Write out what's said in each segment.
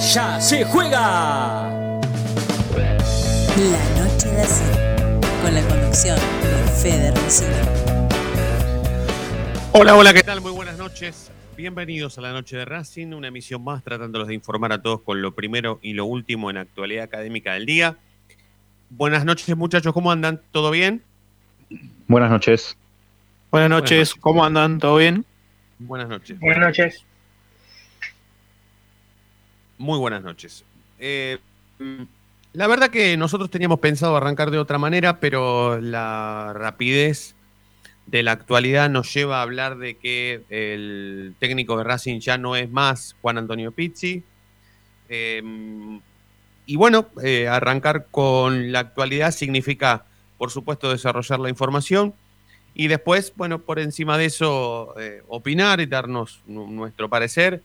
ya se juega. La noche de Racing, con la conducción de Fede Hola, hola, ¿qué tal? Muy buenas noches. Bienvenidos a la noche de Racing, una emisión más tratándolos de informar a todos con lo primero y lo último en actualidad académica del día. Buenas noches, muchachos, ¿cómo andan? ¿Todo bien? Buenas noches. Buenas noches, ¿cómo andan? ¿Todo bien? Buenas noches. Buenas noches. Muy buenas noches. Eh, la verdad que nosotros teníamos pensado arrancar de otra manera, pero la rapidez de la actualidad nos lleva a hablar de que el técnico de Racing ya no es más Juan Antonio Pizzi. Eh, y bueno, eh, arrancar con la actualidad significa, por supuesto, desarrollar la información y después, bueno, por encima de eso, eh, opinar y darnos nuestro parecer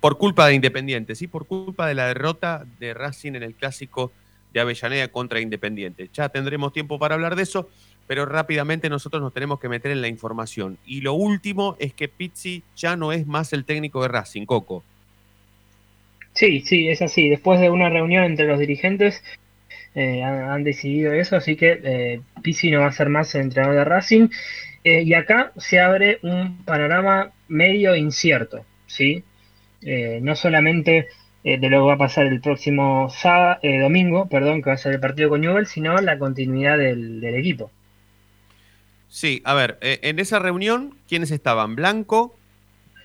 por culpa de Independiente, sí, por culpa de la derrota de Racing en el clásico de Avellaneda contra Independiente. Ya tendremos tiempo para hablar de eso, pero rápidamente nosotros nos tenemos que meter en la información. Y lo último es que Pizzi ya no es más el técnico de Racing, Coco. Sí, sí, es así. Después de una reunión entre los dirigentes, eh, han, decidido eso, así que eh, Pizzi no va a ser más el entrenador de Racing. Eh, y acá se abre un panorama medio incierto, ¿sí? Eh, no solamente eh, de lo que va a pasar el próximo sábado, eh, domingo, perdón, que va a ser el partido con Newell, sino la continuidad del, equipo. Sí, a ver, en esa reunión, ¿quiénes estaban? Blanco,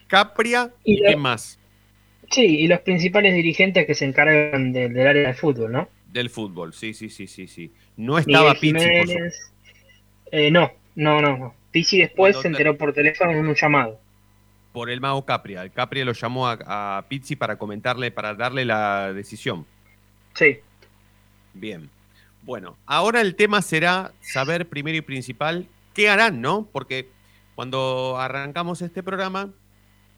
Capria y, ¿quién más? Sí, y los principales dirigentes que se encargan del área de fútbol, ¿no? Del fútbol, sí, sí, sí, sí, sí. No estaba Pizzi. no, no, no. Pizzi después se enteró por teléfono en un llamado por el mago Capria. El Capria lo llamó a, Pizzi para comentarle, para darle la decisión. Sí. Bien. Bueno, ahora el tema será saber primero y principal qué harán, ¿no? Porque cuando arrancamos este programa,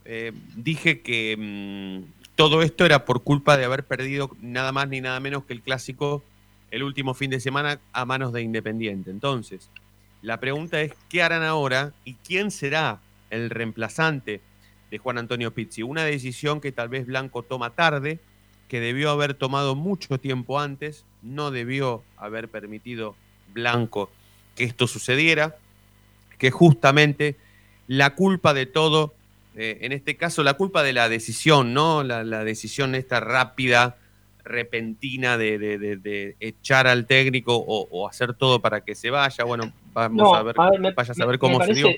eh, dije que mm, todo esto era por culpa de haber perdido nada más ni nada menos que el clásico el último fin de semana a manos de Independiente. Entonces, la pregunta es, ¿qué harán ahora y quién será el reemplazante de Juan Antonio Pizzi. Una decisión que tal vez Blanco toma tarde, que debió haber tomado mucho tiempo antes, no debió haber permitido Blanco que esto sucediera, que justamente la culpa de todo, eh, en este caso la culpa de la decisión, ¿no? La, decisión esta rápida, repentina de, echar al técnico o, hacer todo para que se vaya. Bueno, vamos a ver, vaya a saber cómo se dio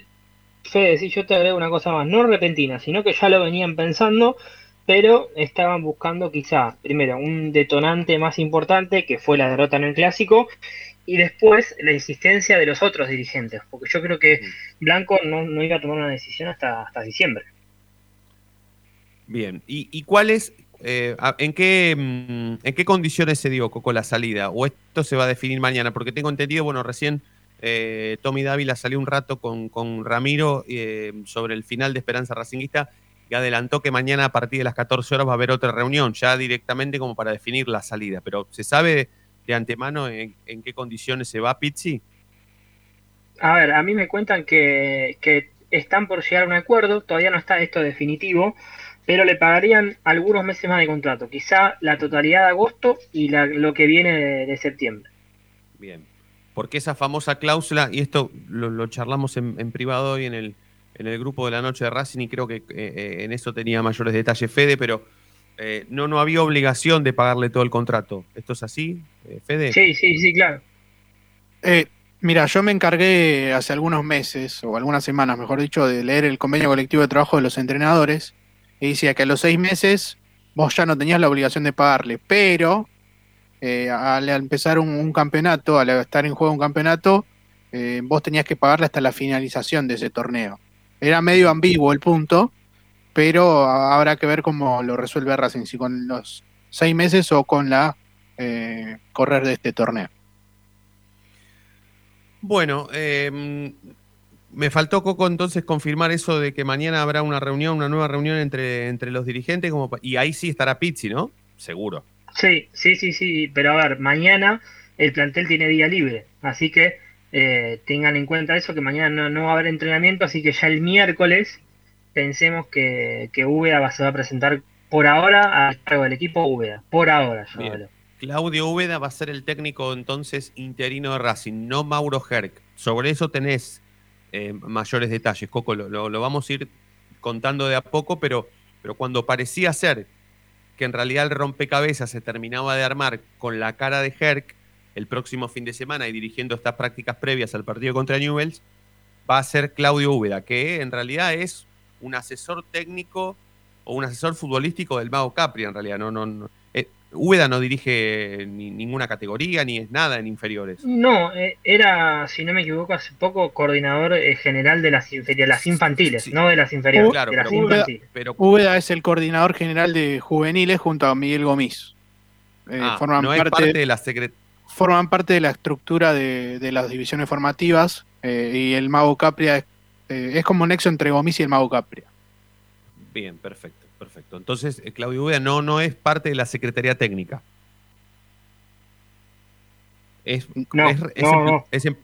Fede, sí, yo te agrego una cosa más, no repentina, sino que ya lo venían pensando, pero estaban buscando quizá, primero, un detonante más importante, que fue la derrota en el clásico, y después la insistencia de los otros dirigentes, porque yo creo que Blanco no, iba a tomar una decisión hasta, hasta diciembre. Bien, ¿y, y cuál es, eh, en, qué, mm, en qué condiciones se dio Coco la salida? ¿O esto se va a definir mañana? Porque tengo entendido, bueno, recién eh, Tommy Dávila salió un rato con, Ramiro eh, sobre el final de Esperanza Racinguista y adelantó que mañana a partir de las 14 horas va a haber otra reunión, ya directamente como para definir la salida. Pero ¿se sabe de antemano en, qué condiciones se va Pizzi? A ver, a mí me cuentan que, están por llegar a un acuerdo, todavía no está esto definitivo, pero le pagarían algunos meses más de contrato, quizá la totalidad de agosto y lo que viene de septiembre. Bien, porque esa famosa cláusula, y esto lo, charlamos en, privado hoy en el, en el grupo de la noche de Racing, y creo que eh, eh, en eso tenía mayores detalles Fede, pero eh, no, no había obligación de pagarle todo el contrato. ¿Esto es así, Fede? Sí, sí, sí, claro. mira, yo me encargué hace algunos meses, o algunas semanas, mejor dicho, de leer el convenio colectivo de trabajo de los entrenadores, y decía que a los seis meses vos ya no tenías la obligación de pagarle, pero eh, al empezar un, campeonato, al estar en juego un campeonato, eh, vos tenías que pagarle hasta la finalización de ese torneo. Era medio ambiguo el punto, pero habrá que ver cómo lo resuelve Racing, si con los seis meses o con la eh, correr de este torneo. Bueno, em, me faltó Coco entonces confirmar eso de que mañana habrá una reunión, una nueva reunión entre, entre los dirigentes, como, y ahí sí estará Pizzi, ¿no? Seguro. Sí, sí, sí, sí, pero a ver, mañana el plantel tiene día libre, así que eh, tengan en cuenta eso, que mañana no, va a haber entrenamiento, así que ya el miércoles pensemos que, que se va a presentar por ahora al cargo del equipo Úbeda, por ahora. Claudio Úbeda va a ser el técnico entonces interino de Racing, no Mauro Herc. Sobre eso tenés eh, mayores detalles, Coco, lo, vamos a ir contando de a poco, pero, pero cuando parecía ser que en realidad el rompecabezas se terminaba de armar con la cara de Herc, el próximo fin de semana y dirigiendo estas prácticas previas al partido contra Newells, va a ser Claudio Úbeda, que en realidad es un asesor técnico o un asesor futbolístico del Mago Capri, en realidad. No, no, no. Eh, Úbeda no dirige ninguna categoría ni es nada en inferiores. No, eh, era, si no me equivoco, hace poco coordinador eh, general de las, las infantiles, no de las inferiores, de las infantiles. Úbeda es el coordinador general de juveniles junto a Miguel Gómez. Ah, forman no parte, es parte de la secretaría forman parte de la estructura de, las divisiones formativas eh, y el Mago Capria es, eh, es, como un nexo entre Gomis y el Mago Capria. Bien, perfecto, perfecto. Entonces, eh, Claudio Ueda no, no es parte de la Secretaría Técnica. Es, no, es, es, em,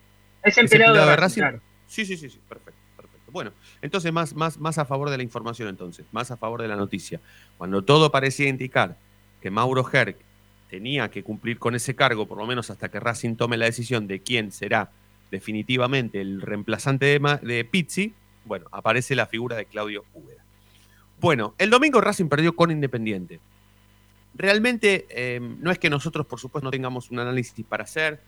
empleado de, Racing. Sí, sí, sí, sí, perfecto, perfecto. Bueno, entonces más, más, más a favor de la información entonces, más a favor de la noticia. Cuando todo parecía indicar que Mauro Herc tenía que cumplir con ese cargo, por lo menos hasta que Racing tome la decisión de quién será definitivamente el reemplazante de, de Pizzi, bueno, aparece la figura de Claudio Úbeda. Bueno, el domingo Racing perdió con Independiente. Realmente eh, no es que nosotros, por supuesto, no tengamos un análisis para hacer,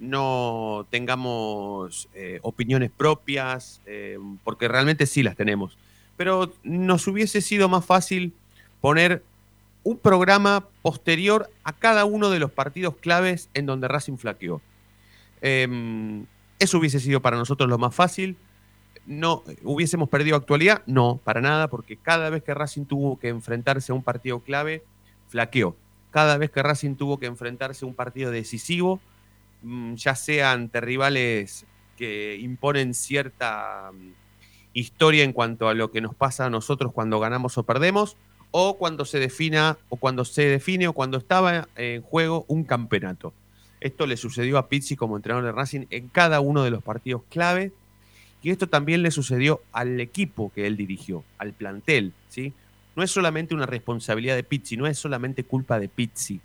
no tengamos eh, opiniones propias, eh, porque realmente sí las tenemos. Pero nos hubiese sido más fácil poner un programa posterior a cada uno de los partidos claves en donde Racing flaqueó. Eso hubiese sido para nosotros lo más fácil. No, ¿Hubiésemos perdido actualidad? No, para nada, porque cada vez que Racing tuvo que enfrentarse a un partido clave, flaqueó. Cada vez que Racing tuvo que enfrentarse a un partido decisivo, mm, ya sea ante rivales que imponen cierta mm, historia en cuanto a lo que nos pasa a nosotros cuando ganamos o perdemos, o cuando se defina o cuando se define o cuando estaba en juego un campeonato. Esto le sucedió a Pizzi como entrenador de Racing en cada uno de los partidos clave y esto también le sucedió al equipo que él dirigió, al plantel, ¿sí? No es solamente una responsabilidad de Pizzi, no es solamente culpa de Pizzi,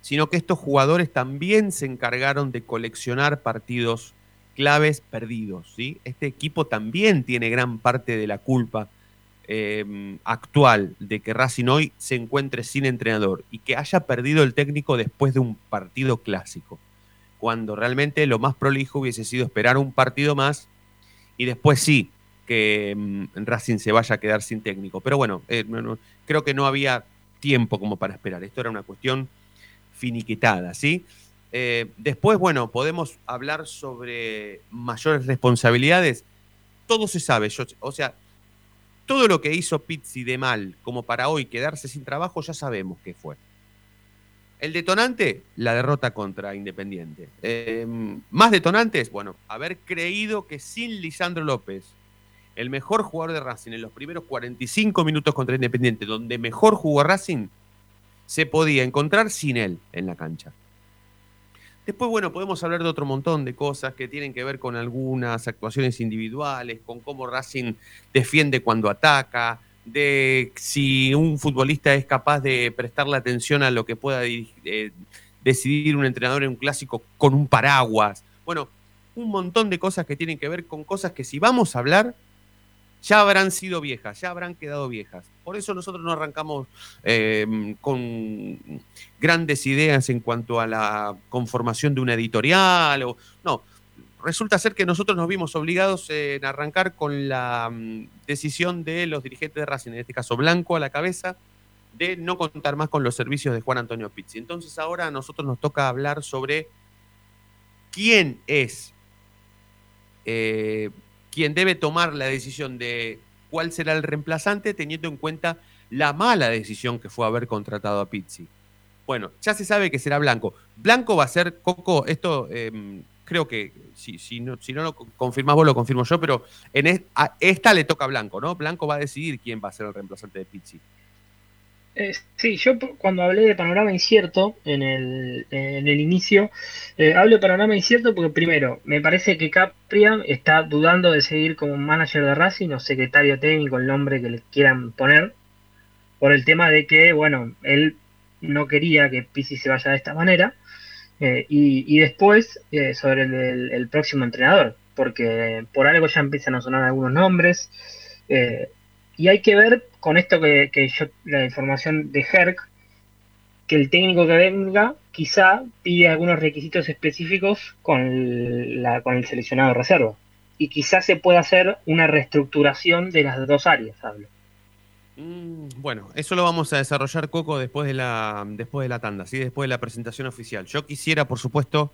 sino que estos jugadores también se encargaron de coleccionar partidos claves perdidos, ¿sí? Este equipo también tiene gran parte de la culpa Em, actual de que Racing hoy se encuentre sin entrenador y que haya perdido el técnico después de un partido clásico, cuando realmente lo más prolijo hubiese sido esperar un partido más y después sí que em, Racing se vaya a quedar sin técnico. Pero bueno, eh, creo que no había tiempo como para esperar. Esto era una cuestión finiquitada, ¿sí? Eh, después, bueno, podemos hablar sobre mayores responsabilidades. Todo se sabe. Yo, o sea, todo lo que hizo Pizzi de mal como para hoy quedarse sin trabajo ya sabemos qué fue. El detonante, la derrota contra Independiente. Em, más detonantes, bueno, haber creído que sin Lisandro López, el mejor jugador de Racing en los primeros 45 minutos contra Independiente, donde mejor jugó Racing, se podía encontrar sin él en la cancha. Después, bueno, podemos hablar de otro montón de cosas que tienen que ver con algunas actuaciones individuales, con cómo Racing defiende cuando ataca, de si un futbolista es capaz de prestarle atención a lo que pueda eh, decidir un entrenador en un clásico con un paraguas. Bueno, un montón de cosas que tienen que ver con cosas que si vamos a hablar, ya habrán sido viejas, ya habrán quedado viejas. Por eso nosotros no arrancamos eh, con grandes ideas en cuanto a la conformación de una editorial. O, no, resulta ser que nosotros nos vimos obligados en arrancar con la mm, decisión de los dirigentes de Racing, en este caso Blanco a la cabeza, de no contar más con los servicios de Juan Antonio Pizzi. Entonces ahora a nosotros nos toca hablar sobre quién es eh, quien debe tomar la decisión de cuál será el reemplazante teniendo en cuenta la mala decisión que fue haber contratado a Pizzi. Bueno, ya se sabe que será Blanco. Blanco va a ser, Coco, esto em, creo que, si, si, no, si no lo confirmás vos, lo confirmo yo, pero en esta le toca a Blanco, ¿no? Blanco va a decidir quién va a ser el reemplazante de Pizzi. Eh, sí, yo cuando hablé de panorama incierto en el, en el inicio, eh, hablo de panorama incierto porque primero, me parece que Capria está dudando de seguir como manager de Racing o secretario técnico, el nombre que le quieran poner, por el tema de que, bueno, él no quería que Pizzi se vaya de esta manera, eh, y, después sobre el, próximo entrenador, porque por algo ya empiezan a sonar algunos nombres, y hay que ver con esto que, yo, la información de Herc, que el técnico que venga quizá pide algunos requisitos específicos con, la, con el seleccionado reserva. Y quizá se pueda hacer una reestructuración de las dos áreas, hablo. Mm, bueno, eso lo vamos a desarrollar, Coco, después de la, después de la tanda, ¿sí? después de la presentación oficial. Yo quisiera, por supuesto,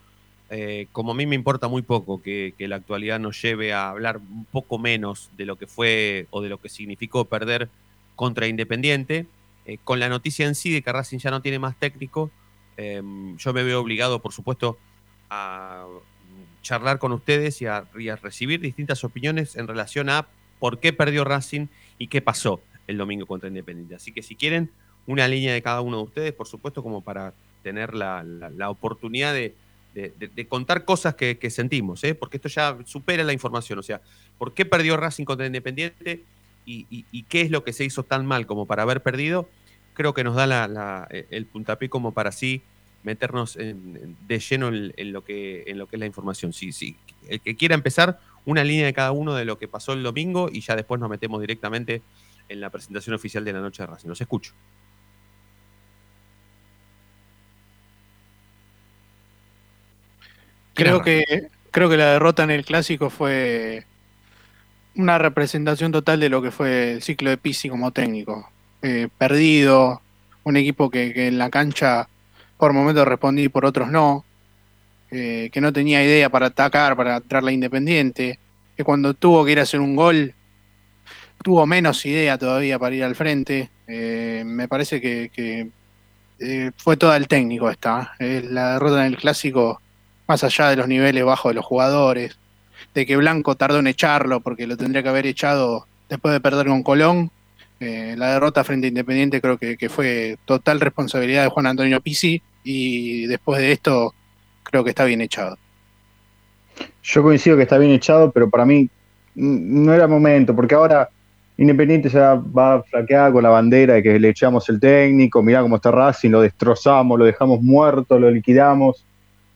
eh, como a mí me importa muy poco que, la actualidad nos lleve a hablar un poco menos de lo que fue o de lo que significó perder contra Independiente, eh, con la noticia en sí de que Racing ya no tiene más técnico, em, yo me veo obligado, por supuesto, a charlar con ustedes y a, recibir distintas opiniones en relación a por qué perdió Racing y qué pasó el domingo contra Independiente. Así que si quieren, una línea de cada uno de ustedes, por supuesto, como para tener la oportunidad de, de, contar cosas que, sentimos, ¿eh? porque esto ya supera la información. O sea, ¿por qué perdió Racing contra Independiente y, qué es lo que se hizo tan mal como para haber perdido? Creo que nos da el puntapié como para así meternos de lleno en, lo que, en lo que es la información. Sí, sí. El que quiera empezar, una línea de cada uno de lo que pasó el domingo y ya después nos metemos directamente en la presentación oficial de la noche de Racing. Los escucho. Creo que, creo que la derrota en el clásico fue una representación total de lo que fue el ciclo de Pisi como técnico. Eh, perdido, un equipo que, en la cancha por momentos respondí y por otros no, eh, que no tenía idea para atacar, para entrar la Independiente, que cuando tuvo que ir a hacer un gol, tuvo menos idea todavía para ir al frente. Eh, me parece que, fue todo el técnico esta. la derrota en el clásico más allá de los niveles bajos de los jugadores, de que Blanco tardó en echarlo porque lo tendría que haber echado después de perder con Colón. Eh, la derrota frente a Independiente creo que, fue total responsabilidad de Juan Antonio Pizzi y después de esto creo que está bien echado. Yo coincido que está bien echado, pero para mí no era momento, porque ahora Independiente ya va a flaquear con la bandera de que le echamos el técnico, mirá cómo está Racing, lo destrozamos, lo dejamos muerto, lo liquidamos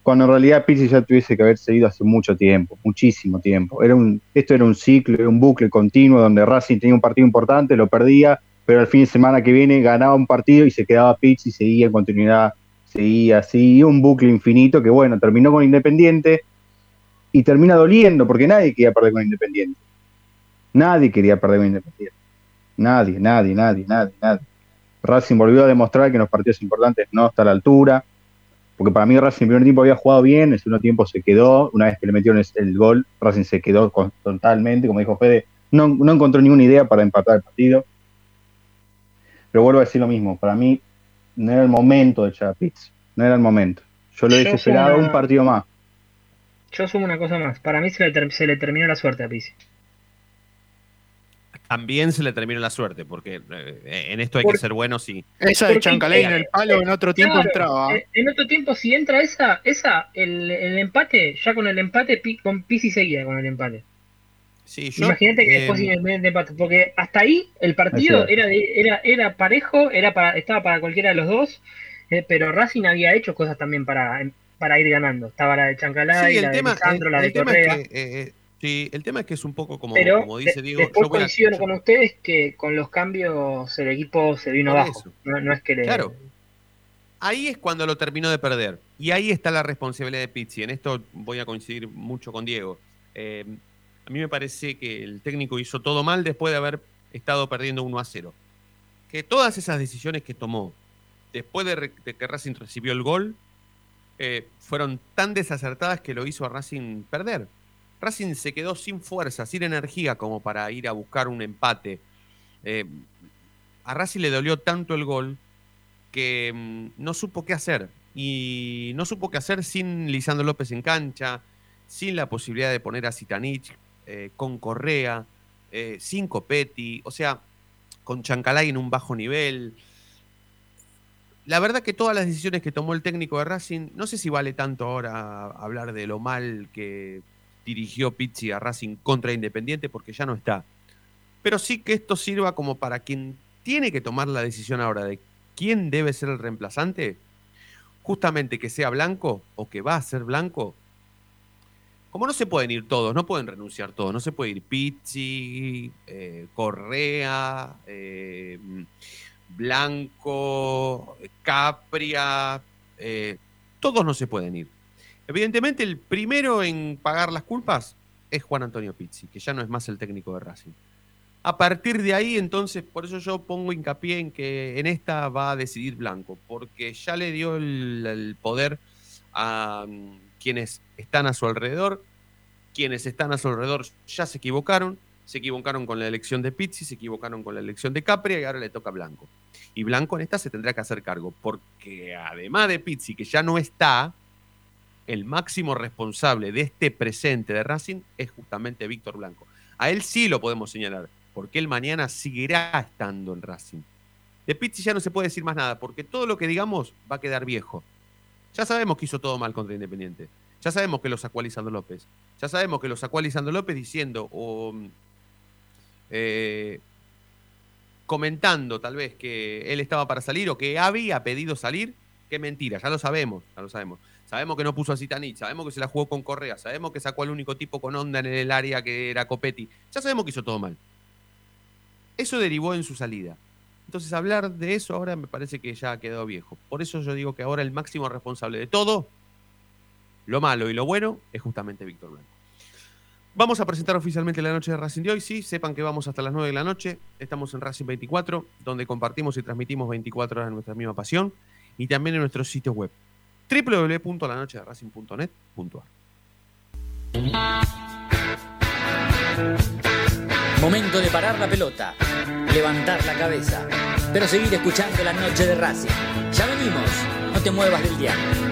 cuando en realidad Pizzi ya tuviese que haber seguido hace mucho tiempo, muchísimo tiempo. Era un, esto era un ciclo, era un bucle continuo donde Racing tenía un partido importante, lo perdía, pero al fin de semana que viene ganaba un partido y se quedaba Pizzi, seguía en continuidad, seguía así, un bucle infinito que bueno, terminó con Independiente y termina doliendo porque nadie quería perder con Independiente. Nadie quería perder con Independiente. Nadie, nadie, nadie, nadie, nadie. Racing volvió a demostrar que en los partidos importantes no está a la altura, porque para mí Racing en el primer tiempo había jugado bien, en el segundo tiempo se quedó, una vez que le metieron el gol, Racing se quedó totalmente, como dijo Fede, no, encontró ninguna idea para empatar el partido. Pero vuelvo a decir lo mismo, para mí no era el momento de echar a no era el momento. Yo lo he esperado un partido más. Yo sumo una cosa más, para mí se le, se le terminó la suerte a Pizzi también se le terminó la suerte, porque eh, en esto hay que ser bueno sí. Esa de Chancalay en el palo en otro tiempo entraba. Eh, en otro tiempo, si entra esa, esa el, empate, ya con el empate, con Pisi seguía con el empate. Sí, Imagínate que después em, el empate, porque hasta ahí el partido era, era, era parejo, era para, estaba para cualquiera de los dos, eh, pero Racing había hecho cosas también para, para ir ganando. Estaba la de Chancalay, la de Lisandro, la de Correa. Sí, el tema es que es un poco como, como dice Diego. Después coincido con ustedes que con los cambios el equipo se vino abajo. No, es que le... Claro. Ahí es cuando lo terminó de perder. Y ahí está la responsabilidad de Pizzi. En esto voy a coincidir mucho con Diego. Eh, a mí me parece que el técnico hizo todo mal después de haber estado perdiendo 1 a 0. Que todas esas decisiones que tomó después de, que Racing recibió el gol eh, fueron tan desacertadas que lo hizo a Racing perder Racing se quedó sin fuerza, sin energía como para ir a buscar un empate. Eh, a Racing le dolió tanto el gol que mm, no supo qué hacer. Y no supo qué hacer sin Lisandro López en cancha, sin la posibilidad de poner a Zitanich, eh, con Correa, eh, sin Copetti, o sea, con Chancalay en un bajo nivel. La verdad que todas las decisiones que tomó el técnico de Racing, no sé si vale tanto ahora hablar de lo mal que dirigió Pizzi a Racing contra Independiente, porque ya no está. Pero sí que esto sirva como para quien tiene que tomar la decisión ahora de quién debe ser el reemplazante, justamente que sea blanco o que va a ser blanco. Como no se pueden ir todos, no pueden renunciar todos, no se puede ir Pizzi, eh, Correa, eh, Blanco, Capria, eh, todos no se pueden ir. Evidentemente el primero en pagar las culpas es Juan Antonio Pizzi, que ya no es más el técnico de Racing. A partir de ahí, entonces, por eso yo pongo hincapié en que en esta va a decidir Blanco, porque ya le dio el, poder a mm, quienes están a su alrededor, quienes están a su alrededor ya se equivocaron, se equivocaron con la elección de Pizzi, se equivocaron con la elección de Capria y ahora le toca a Blanco. Y Blanco en esta se tendrá que hacer cargo, porque además de Pizzi, que ya no está, el máximo responsable de este presente de Racing es justamente Víctor Blanco. A él sí lo podemos señalar, porque él mañana seguirá estando en Racing. De Pizzi ya no se puede decir más nada, porque todo lo que digamos va a quedar viejo. Ya sabemos que hizo todo mal contra Independiente. Ya sabemos que lo sacó Lisandro López. Ya sabemos que lo sacó López diciendo o eh, comentando tal vez que él estaba para salir o que había pedido salir. Qué mentira, ya lo sabemos, ya lo sabemos. Sabemos que no puso a Zitanich, sabemos que se la jugó con Correa, sabemos que sacó al único tipo con onda en el área que era Copetti. Ya sabemos que hizo todo mal. Eso derivó en su salida. Entonces hablar de eso ahora me parece que ya ha quedado viejo. Por eso yo digo que ahora el máximo responsable de todo, lo malo y lo bueno, es justamente Víctor Blanco. Vamos a presentar oficialmente la noche de Racing de hoy. Sí, sepan que vamos hasta las 9 de la noche. Estamos en Racing 24, donde compartimos y transmitimos 24 horas nuestra misma pasión. Y también en nuestro sitio web www.lanochederacing.net.ar. Momento de parar la pelota, levantar la cabeza, pero seguir escuchando la noche de Racing. Ya venimos, no te muevas del diario.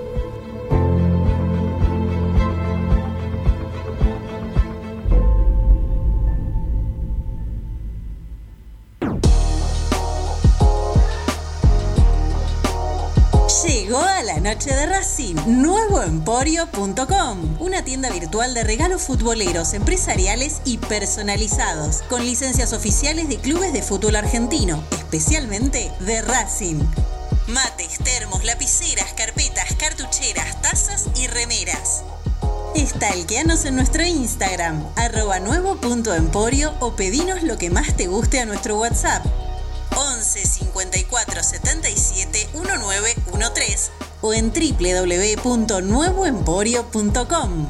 Llegó a la noche de Racing, nuevoemporio.com, una tienda virtual de regalos futboleros, empresariales y personalizados, con licencias oficiales de clubes de fútbol argentino, especialmente de Racing. Mates, termos, lapiceras, carpetas, cartucheras, tazas y remeras. Stalkeanos en nuestro Instagram, arroba nuevo.emporio o pedinos lo que más te guste a nuestro WhatsApp 11 54 77 1913 o en www.nuevoemporio.com.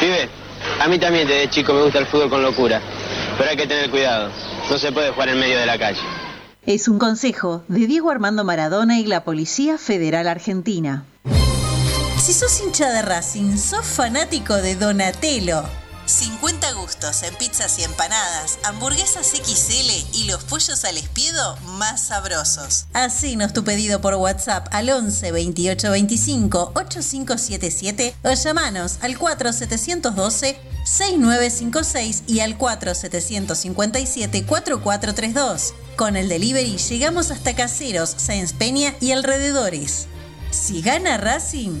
Vive, a mí también desde chico me gusta el fútbol con locura, pero hay que tener cuidado, no se puede jugar en medio de la calle. Es un consejo de Diego Armando Maradona y la Policía Federal Argentina. Si sos hincha de Racing, sos fanático de Donatello. 50 gustos en pizzas y empanadas, hamburguesas XL y los pollos al espiedo más sabrosos. Hacenos tu pedido por WhatsApp al 11 28 25 8577 o llamanos al 4712 6956 y al 4757 4432. Con el delivery llegamos hasta Caseros, Sáenz Peña y alrededores. Si gana Racing,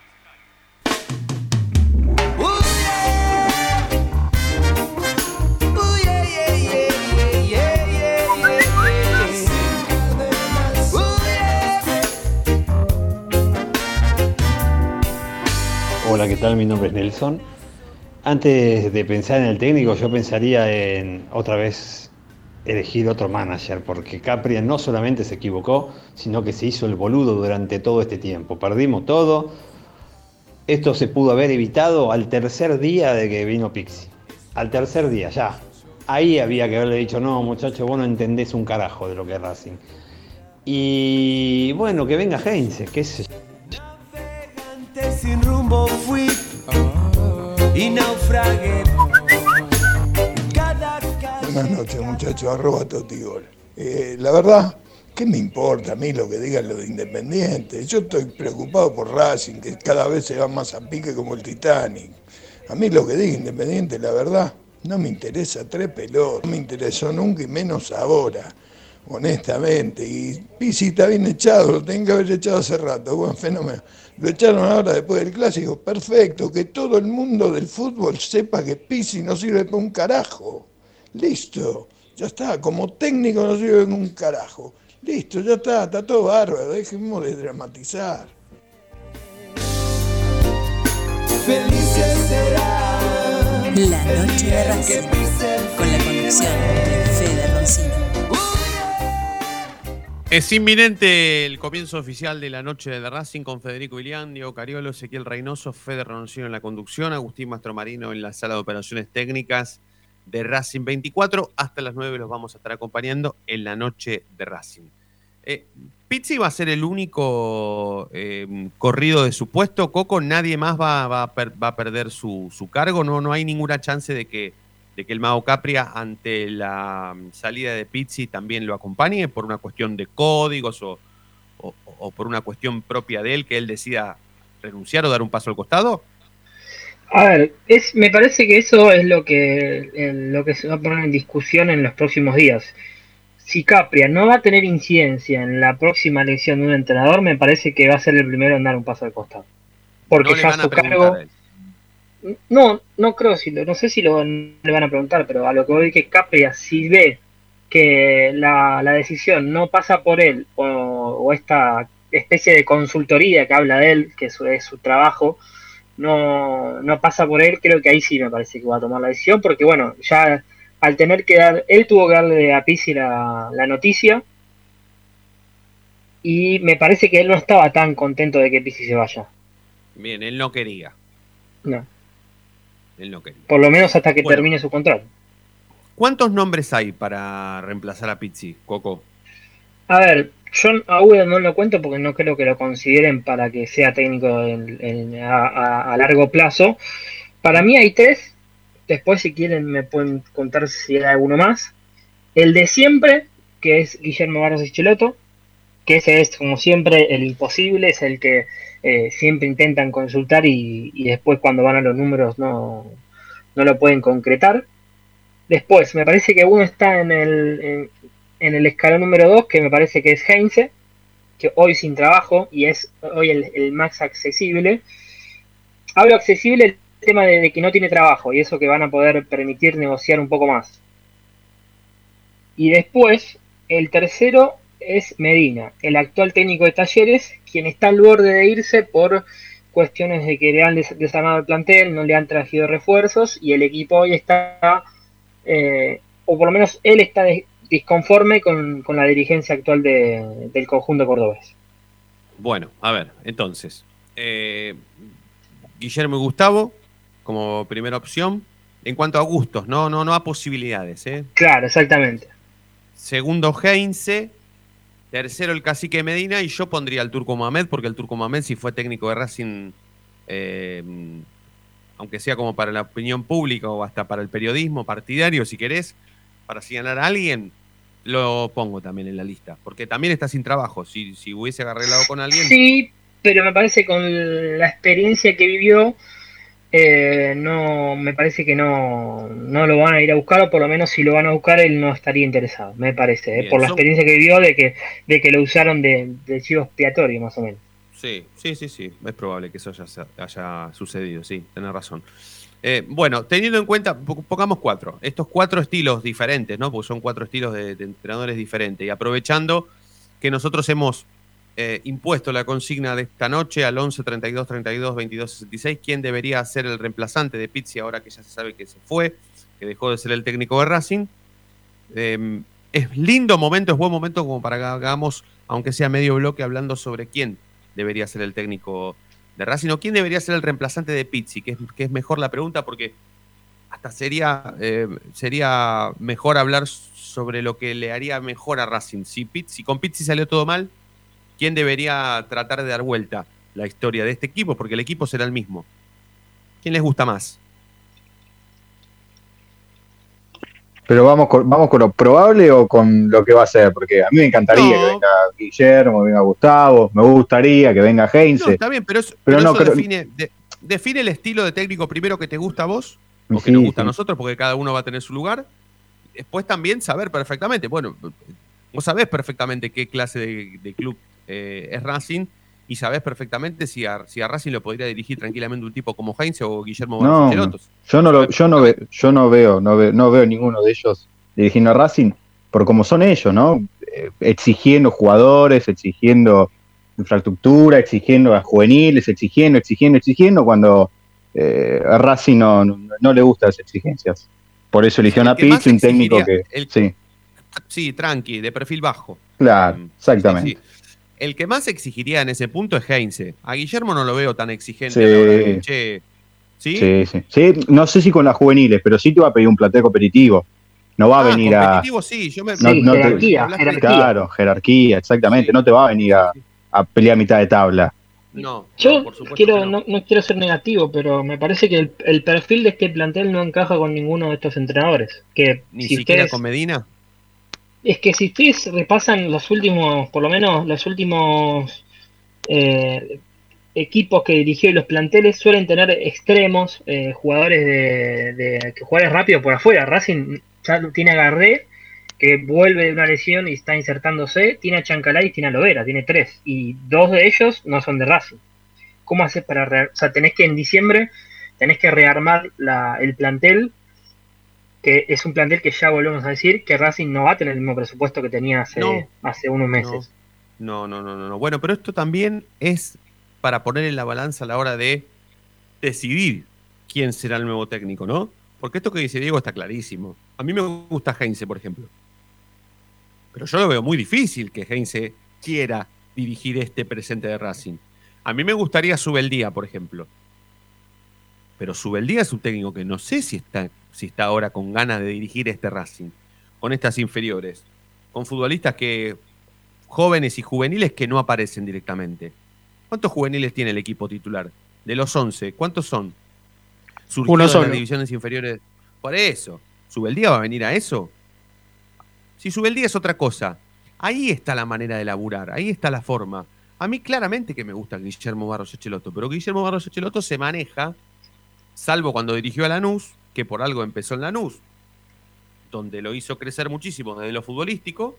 Hola, ¿qué tal? Mi nombre es Nelson. Antes de pensar en el técnico, yo pensaría en otra vez elegir otro manager, porque Capria no solamente se equivocó, sino que se hizo el boludo durante todo este tiempo. Perdimos todo. Esto se pudo haber evitado al tercer día de que vino Pixi. Al tercer día, ya. Ahí había que haberle dicho, no, muchacho, vos no entendés un carajo de lo que es Racing. Y bueno, que venga Heinze, qué sé yo. Sin rumbo fui y naufragué. Buenas noches, muchachos, arroba Totigol. Eh, la verdad, ¿qué me importa a mí lo que digan los de Independiente? Yo estoy preocupado por Racing, que cada vez se va más a pique como el Titanic. A mí lo que diga Independiente, la verdad, no me interesa tres pelotas, no me interesó nunca y menos ahora, honestamente. Y Pisi está bien echado, lo tengo que haber echado hace rato, buen fenómeno. Lo echaron ahora después del clásico, perfecto, que todo el mundo del fútbol sepa que Pisi no sirve para un carajo. Listo, ya está, como técnico no sirve para un carajo. Listo, ya está, está todo bárbaro, dejemos de dramatizar. Felices será La noche de Racing, con la conducción Es inminente el comienzo oficial de la noche de Racing con Federico Ilián, Diego Cariolo, Ezequiel Reynoso, Fede Roncino en la conducción, Agustín Mastromarino en la sala de operaciones técnicas de Racing 24. Hasta las 9 los vamos a estar acompañando en la noche de Racing. Eh, Pizzi va a ser el único eh, corrido de su puesto. Coco, nadie más va a perder su, su cargo. No, no hay ninguna chance de que, de que el Mago Capria, ante la mm, salida de Pizzi, también lo acompañe por una cuestión de códigos o, o- o por una cuestión propia de él, que él decida renunciar o dar un paso al costado. A ver, es, me parece que eso es lo que, lo que se va a poner en discusión en los próximos días. Si Capria no va a tener incidencia en la próxima elección de un entrenador, me parece que va a ser el primero en dar un paso al costado. porque No ya su cargo. No, no creo, si lo- no sé si lo le van a preguntar, pero a lo que voy que Capria, si ve que la, la decisión no pasa por él o, o esta especie de consultoría que habla de él, que es su, es su trabajo, no, no pasa por él, creo que ahí sí me parece que va a tomar la decisión, porque bueno, ya al tener que dar, él tuvo que darle a Pizzi la, la noticia y me parece que él no estaba tan contento de que Pizzi se vaya. Bien, él no quería. No, Él no quería. por lo menos hasta que Bueno. termine su contrato. ¿Cuántos nombres hay para reemplazar a Pizzi, Coco? A ver, yo a Ueda no lo cuento porque no creo que lo consideren para que sea técnico en- en- a, largo plazo. Para mí hay tres. Después, si quieren, me pueden contar si hay alguno más. El de siempre, que es Guillermo Barros Echeloto, que ese es, como siempre, el imposible, es el que eh, siempre intentan consultar y, después, cuando van a los números, no, no lo pueden concretar. Después, me parece que uno está en el, en, el escalón número 2, que me parece que es Heinze, que hoy sin trabajo y es hoy el, el más accesible. Hablo accesible el tema de que no tiene trabajo y eso que van a poder permitir negociar un poco más. Y después, el tercero es Medina, el actual técnico de Talleres, quien está al borde de irse por cuestiones de que le han des- desarmado el plantel, no le han traído refuerzos y el equipo hoy está, eh, o por lo menos él está disconforme con, con la dirigencia actual de- del conjunto cordobés. Bueno, a ver, entonces. eh, Guillermo y Gustavo como primera opción. En cuanto a gustos, no, no, no a posibilidades. ¿eh? Claro, exactamente. Segundo, Heinze. Tercero, el cacique Medina. Y yo pondría al Turco Mohamed, porque el Turco Mohamed, si fue técnico de Racing, eh, aunque sea como para la opinión pública o hasta para el periodismo partidario, si querés, para señalar a alguien, lo pongo también en la lista. Porque también está sin trabajo. Si, si hubiese arreglado con alguien. Sí, pero me parece con la experiencia que vivió, eh, no, me parece que no, no lo van a ir a buscar, o por lo menos si lo van a buscar, él no estaría interesado, me parece, eh, por la experiencia que vivió de que, de que lo usaron de, de chivo expiatorio, más o menos. Sí, sí, sí, sí. Es probable que eso haya, haya sucedido, sí, tenés razón. Eh, bueno, teniendo en cuenta, po- pongamos cuatro, estos cuatro estilos diferentes, ¿no? Porque son cuatro estilos de, de entrenadores diferentes. Y aprovechando que nosotros hemos eh, impuesto la consigna de esta noche al 11 32 32 22 66, ¿quién debería ser el reemplazante de Pizzi ahora que ya se sabe que se fue, que dejó de ser el técnico de Racing? Eh, es lindo momento, es buen momento como para que hagamos, aunque sea medio bloque, hablando sobre quién debería ser el técnico de Racing o quién debería ser el reemplazante de Pizzi, que es, que es mejor la pregunta porque hasta sería, eh, sería mejor hablar sobre lo que le haría mejor a Racing. Si, Pizzi, si con Pizzi salió todo mal, ¿quién debería tratar de dar vuelta la historia de este equipo? Porque el equipo será el mismo. ¿Quién les gusta más? Pero vamos con, vamos con lo probable o con lo que va a ser, porque a mí me encantaría No. que venga Guillermo, venga Gustavo, me gustaría que venga No, Heinze. está bien, pero, es- Pero pero no, eso define, de- define el estilo de técnico primero que te gusta a vos o que Sí, nos gusta a nosotros, porque cada uno va a tener su lugar. Después también saber perfectamente, bueno, vos sabés perfectamente qué clase de, de club eh, es Racing y sabés perfectamente si a, si a Racing lo podría dirigir tranquilamente un tipo como Heinze o Guillermo No, yo no lo, yo no ve- yo no veo, no veo, no veo ninguno de ellos dirigiendo a Racing, por como son ellos, ¿no? Eh, exigiendo jugadores, exigiendo infraestructura, exigiendo a juveniles, exigiendo, exigiendo, exigiendo, cuando eh, a Racing no, no, no le gustan las exigencias. Por eso eligieron a Pizzi, un técnico que. el- Sí, Sí, tranqui, de perfil bajo. claro, exactamente. Sí. El que más exigiría en ese punto es Heinze. A Guillermo no lo veo tan exigente. Sí. a la hora de, che, ¿sí? Sí, sí. Sí, no sé si con las juveniles, pero sí te va a pedir un plantel competitivo. No va a Ah, venir a. competitivo sí, yo me... No- Sí, no jerarquía. Claro, jerarquía, exactamente. No te va a venir a, a pelear a mitad de tabla. No, Yo no, por supuesto quiero, no. no. no quiero ser negativo, pero me parece que el, el perfil de este plantel no encaja con ninguno de estos entrenadores. Que Ni si siquiera ustedes, con Medina. Es que si ustedes repasan los últimos, por lo menos los últimos eh, equipos que dirigió y los planteles suelen tener extremos, eh, jugadores de, de- que jugadores rápidos por afuera. Racing ya tiene a Garré, que vuelve de una lesión y está insertándose, tiene a Chancalay y tiene a Lovera, tiene tres, y dos de ellos no son de Racing. ¿cómo haces para... o sea, tenés que en diciembre, tenés que rearmar la- el plantel, que es un plantel que ya volvemos a decir, que Racing no va a tener el mismo presupuesto que tenía hace, No. hace unos meses. No, no, no, no, no. Bueno, pero esto también es para poner en la balanza a la hora de decidir quién será el nuevo técnico, ¿no? Porque esto que dice Diego está clarísimo. A mí me gusta Heinze, por ejemplo. Pero yo lo veo muy difícil que Heinze quiera dirigir este presente de Racing. A mí me gustaría Subeldía, por ejemplo. Pero Subeldía es un técnico que no sé si está, si está ahora con ganas de dirigir este Racing, con estas inferiores, con futbolistas que jóvenes y juveniles que no aparecen directamente. ¿Cuántos juveniles tiene el equipo titular? De los 11, ¿cuántos son? Surgidos Uno de solo. las divisiones inferiores. Por eso. ¿Subeldía va a venir a eso? Si Subeldía es otra cosa, ahí está la manera de laburar, ahí está la forma. A mí claramente que me gusta Guillermo Barros Echeloto, pero Guillermo Barros Echeloto se maneja, salvo cuando dirigió a Lanús, que por algo empezó en Lanús, donde lo hizo crecer muchísimo desde lo futbolístico.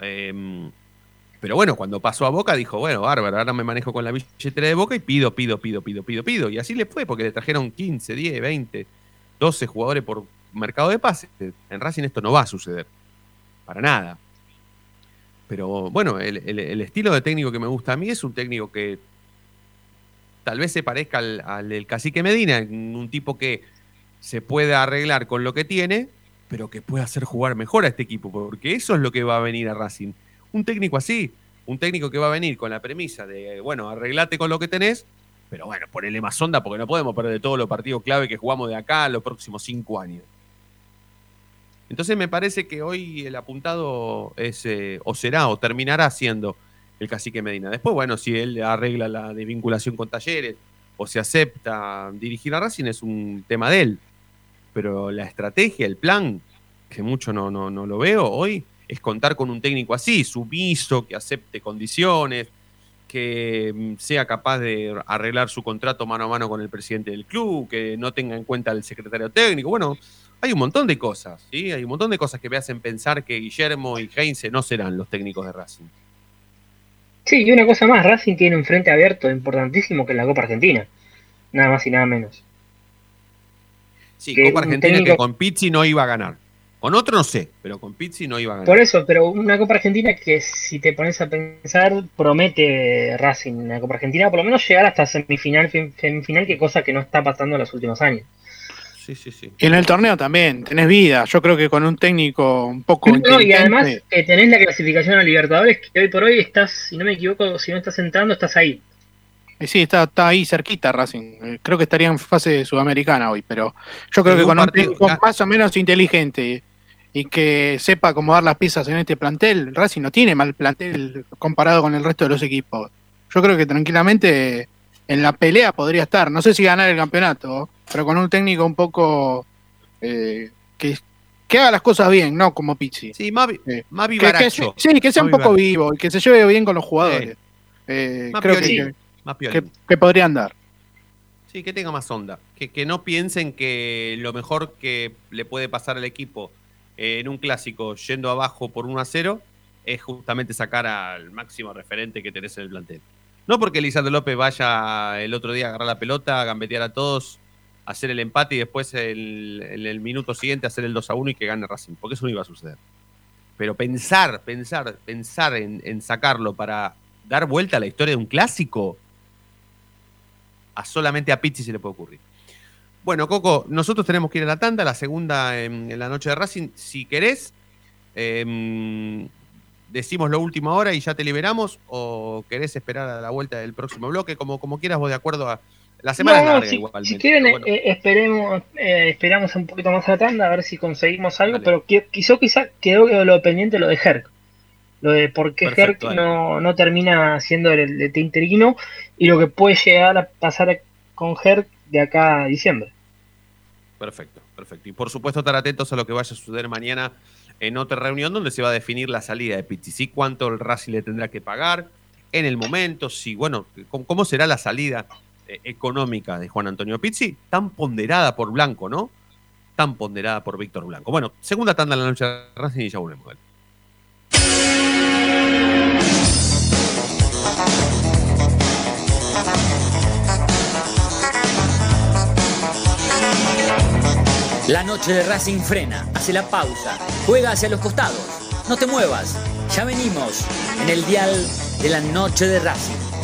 Em, pero bueno, cuando pasó a Boca dijo, bueno, bárbaro, ahora me manejo con la billetera de Boca y pido, pido, pido, pido, pido, pido. Y así le fue, porque le trajeron 15, 10, 20, 12 jugadores por mercado de pases. En Racing esto no va a suceder. Para nada. Pero bueno, el, estilo de técnico que me gusta a mí es un técnico que tal vez se parezca al, al cacique Medina, un tipo que se puede arreglar con lo que tiene, pero que puede hacer jugar mejor a este equipo, porque eso es lo que va a venir a Racing. Un técnico así, un técnico que va a venir con la premisa de, bueno, arreglate con lo que tenés, pero bueno, ponele más onda porque no podemos perder todos los partidos clave que jugamos de acá a los próximos cinco años. Entonces me parece que hoy el apuntado es, eh, o será, o terminará siendo el cacique Medina. Después, bueno, si él arregla la desvinculación con Talleres o se acepta dirigir a Racing, es un tema de él. Pero la estrategia, el plan, que mucho no, no, no lo veo hoy, es contar con un técnico así, sumiso, que acepte condiciones, que mm, sea capaz de arreglar su contrato mano a mano con el presidente del club, que no tenga en cuenta al secretario técnico. Bueno, hay un montón de cosas, ¿sí? Hay un montón de cosas que me hacen pensar que Guillermo y Heinze no serán los técnicos de Racing. Sí, y una cosa más, Racing tiene un frente abierto importantísimo que es la Copa Argentina. Nada más y nada menos. Sí, Que Copa Argentina que con Pizzi no iba a ganar. Con otro no sé, pero con Pizzi no iba a ganar. Por eso, pero una Copa Argentina que si te pones a pensar, promete Racing en la Copa Argentina, por lo menos llegar hasta semifinal, fin- semifinal, que cosa que no está pasando en los últimos años. Sí, sí, sí. Y en el torneo también, tenés vida. Yo creo que con un técnico un poco No, y además eh, tenés la clasificación a Libertadores, que hoy por hoy estás, si no me equivoco, si no estás entrando, estás ahí. Y sí, está, está ahí cerquita Racing. Eh, Creo que estaría en fase sudamericana hoy, pero yo creo que con un técnico ah. más o menos inteligente y que sepa acomodar las piezas en este plantel, Racing no tiene mal plantel comparado con el resto de los equipos. Yo creo que tranquilamente en la pelea podría estar. No sé si ganar el campeonato, pero con un técnico un poco eh, que, que haga las cosas bien, no como Pizzi. Sí, más, Eh, más vivaracho. sí, que sea un poco vivaracho. vivo y que se lleve bien con los jugadores. Eh, Más creo que, piolín, que- más que, que podría andar. Sí, que tenga más onda. Que, que no piensen que lo mejor que le puede pasar al equipo eh, en un clásico yendo abajo por 1 a 0 es justamente sacar al máximo referente que tenés en el plantel. No porque Lisandro López vaya el otro día a agarrar la pelota, a gambetear a todos, hacer el empate y después el- en el minuto siguiente hacer el 2 a 1 y que gane Racing, porque eso no iba a suceder. Pero pensar, pensar, pensar en, sacarlo para dar vuelta a la historia de un clásico, a solamente a Pizzi se le puede ocurrir. Bueno, Coco, nosotros tenemos que ir a la tanda, la segunda en, en la noche de Racing. Si querés, em, decimos lo último ahora y ya te liberamos, o querés esperar a la vuelta del próximo bloque, como, como quieras vos, de acuerdo a. La semana es larga si, igualmente. si quieren, bueno. eh, esperemos, eh, esperamos un poquito más a la tanda a ver si conseguimos algo, pero que, quizá, quizá quedó lo pendiente lo de Herc. Lo de por qué Perfecto, Herc no, no termina siendo el, el interino y lo que puede llegar a pasar con Herc de acá a diciembre. Perfecto, perfecto. Y por supuesto estar atentos a lo que vaya a suceder mañana en otra reunión donde se va a definir la salida de Pizzi. Cuánto el Racing le tendrá que pagar en el momento, sí, bueno, cómo, será la salida eh, económica de Juan Antonio Pizzi, tan ponderada por Blanco, ¿no? Tan ponderada por Víctor Blanco. Bueno, segunda tanda de la noche de Racing y ya volvemos. Dale. La noche de Racing frena, hace la pausa, juega hacia los costados. No te muevas, ya venimos en el dial de la noche de Racing.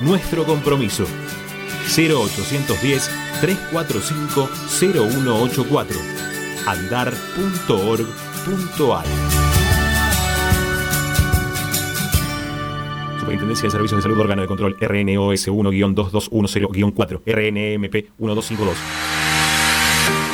nuestro compromiso. 0810 345 0184 andar.org.ar Superintendencia de Servicios de Salud Órgano de Control RNOS 1-2210-4 RNMP 1252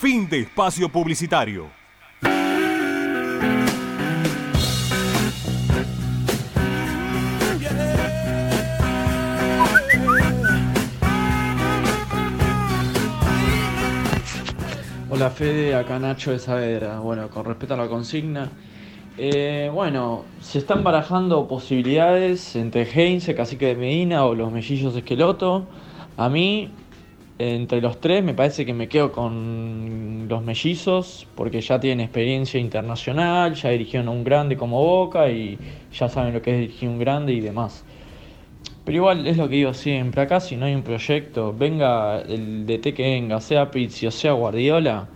Fin de espacio publicitario. Hola Fede, acá Nacho de Saavedra. Bueno, con respecto a la consigna, eh, bueno, se están barajando posibilidades entre Heinze, Cacique de Medina o los mellizos Esqueloto. A mí, entre los tres, me parece que me quedo con los mellizos porque ya tienen experiencia internacional, ya dirigieron a un grande como Boca y ya saben lo que es dirigir un grande y demás. Pero igual es lo que digo siempre, acá si no hay un proyecto, venga el DT que venga, sea Pizzi o sea Guardiola,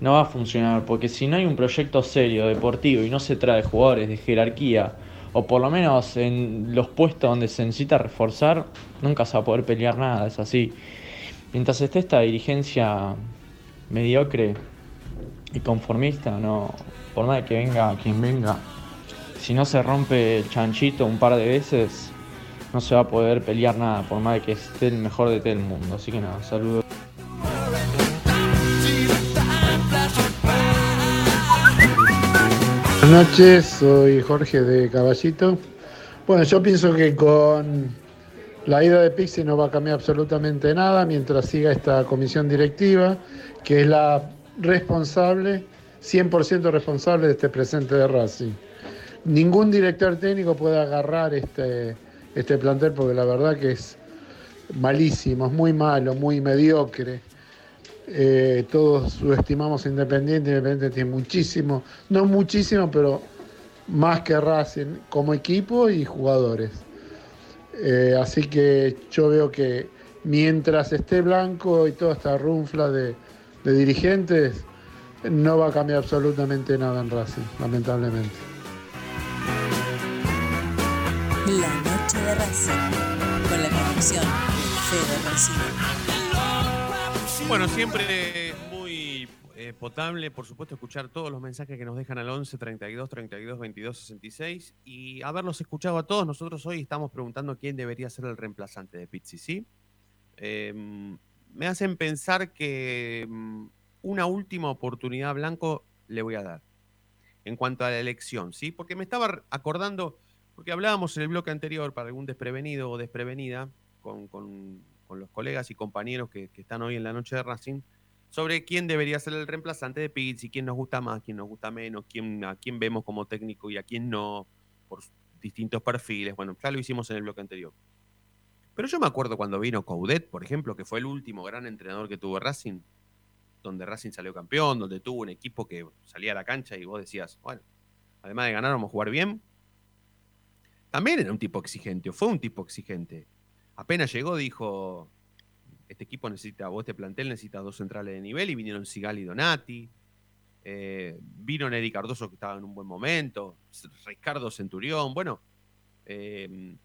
no va a funcionar, porque si no hay un proyecto serio, deportivo, y no se trae jugadores de jerarquía, o por lo menos en los puestos donde se necesita reforzar, nunca se va a poder pelear nada, es así. Mientras esté esta dirigencia mediocre y conformista, no, por más que venga quien venga, si no se rompe el chanchito un par de veces, no se va a poder pelear nada, por más que esté el mejor de todo el mundo. Así que nada, saludos. Buenas noches, soy Jorge de Caballito. Bueno, yo pienso que con La ida de Pixi no va a cambiar absolutamente nada mientras siga esta comisión directiva, que es la responsable, 100% responsable de este presente de Racing. Ningún director técnico puede agarrar este, este plantel porque la verdad que es malísimo, es muy malo, muy mediocre. Eh, todos subestimamos Independiente, Independiente tiene muchísimo, no muchísimo, pero más que Racing como equipo y jugadores. Eh, así que yo veo que mientras esté blanco y toda esta runfla de, de dirigentes, no va a cambiar absolutamente nada en Racing, lamentablemente. La noche de Racing, con la conducción de Fede Racing. Bueno, siempre eh, potable, por supuesto, escuchar todos los mensajes que nos dejan al 11 32 32 22 66 y haberlos escuchado a todos. Nosotros hoy estamos preguntando quién debería ser el reemplazante de Pizzi, ¿sí? Eh, me hacen pensar que mm, una última oportunidad Blanco le voy a dar en cuanto a la elección, ¿sí? Porque me estaba acordando, porque hablábamos en el bloque anterior para algún desprevenido o desprevenida con, con- con los colegas y compañeros que, que están hoy en la noche de Racing, sobre quién debería ser el reemplazante de Pizzi, quién nos gusta más, quién nos gusta menos, quién, a quién vemos como técnico y a quién no, por distintos perfiles. Bueno, ya lo hicimos en el bloque anterior. Pero yo me acuerdo cuando vino Coudet, por ejemplo, que fue el último gran entrenador que tuvo Racing, donde Racing salió campeón, donde tuvo un equipo que salía a la cancha y vos decías, bueno, además de ganar, vamos a jugar bien. También era un tipo exigente, o fue un tipo exigente. Apenas llegó, dijo, este equipo necesita, o este plantel necesita dos centrales de nivel, y vinieron Sigal y Donati. Eh, vino Neri Cardoso, que estaba en un buen momento. Ricardo Centurión, bueno. eh,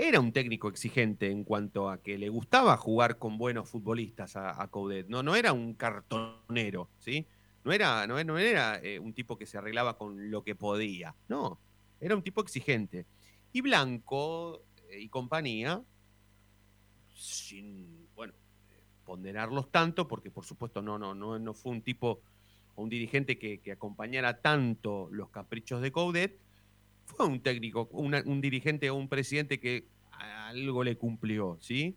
era un técnico exigente en cuanto a que le gustaba jugar con buenos futbolistas a, a Coudet. No, no era un cartonero, ¿sí? No era, no, no era eh, un tipo que se arreglaba con lo que podía. No, era un tipo exigente. Y Blanco eh, y compañía, sin, bueno, ponderarlos tanto, porque por supuesto no, no, no, no fue un tipo o un dirigente que, que acompañara tanto los caprichos de Coudet, fue un técnico, un dirigente o un presidente que algo le cumplió, ¿sí?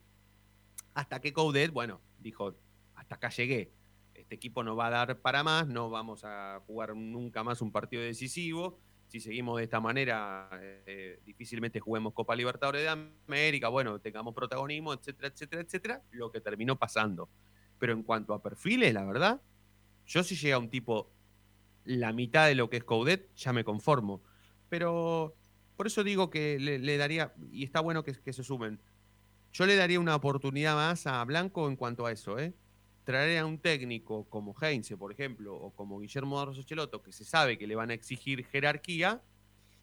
Hasta que Coudet, bueno, dijo, hasta acá llegué. Este equipo no va a dar para más, no vamos a jugar nunca más un partido decisivo. Si seguimos de esta manera, eh, difícilmente juguemos Copa Libertadores de América, bueno, tengamos protagonismo, etcétera, etcétera, etcétera, lo que terminó pasando. Pero en cuanto a perfiles, la verdad, yo si llega un tipo la mitad de lo que es Coudet, ya me conformo. Pero por eso digo que le, daría, y está bueno que, que se sumen, yo le daría una oportunidad más a Blanco en cuanto a eso, ¿eh? Traer a un técnico como Heinze, por ejemplo, o como Guillermo Darroso Cheloto, que se sabe que le van a exigir jerarquía,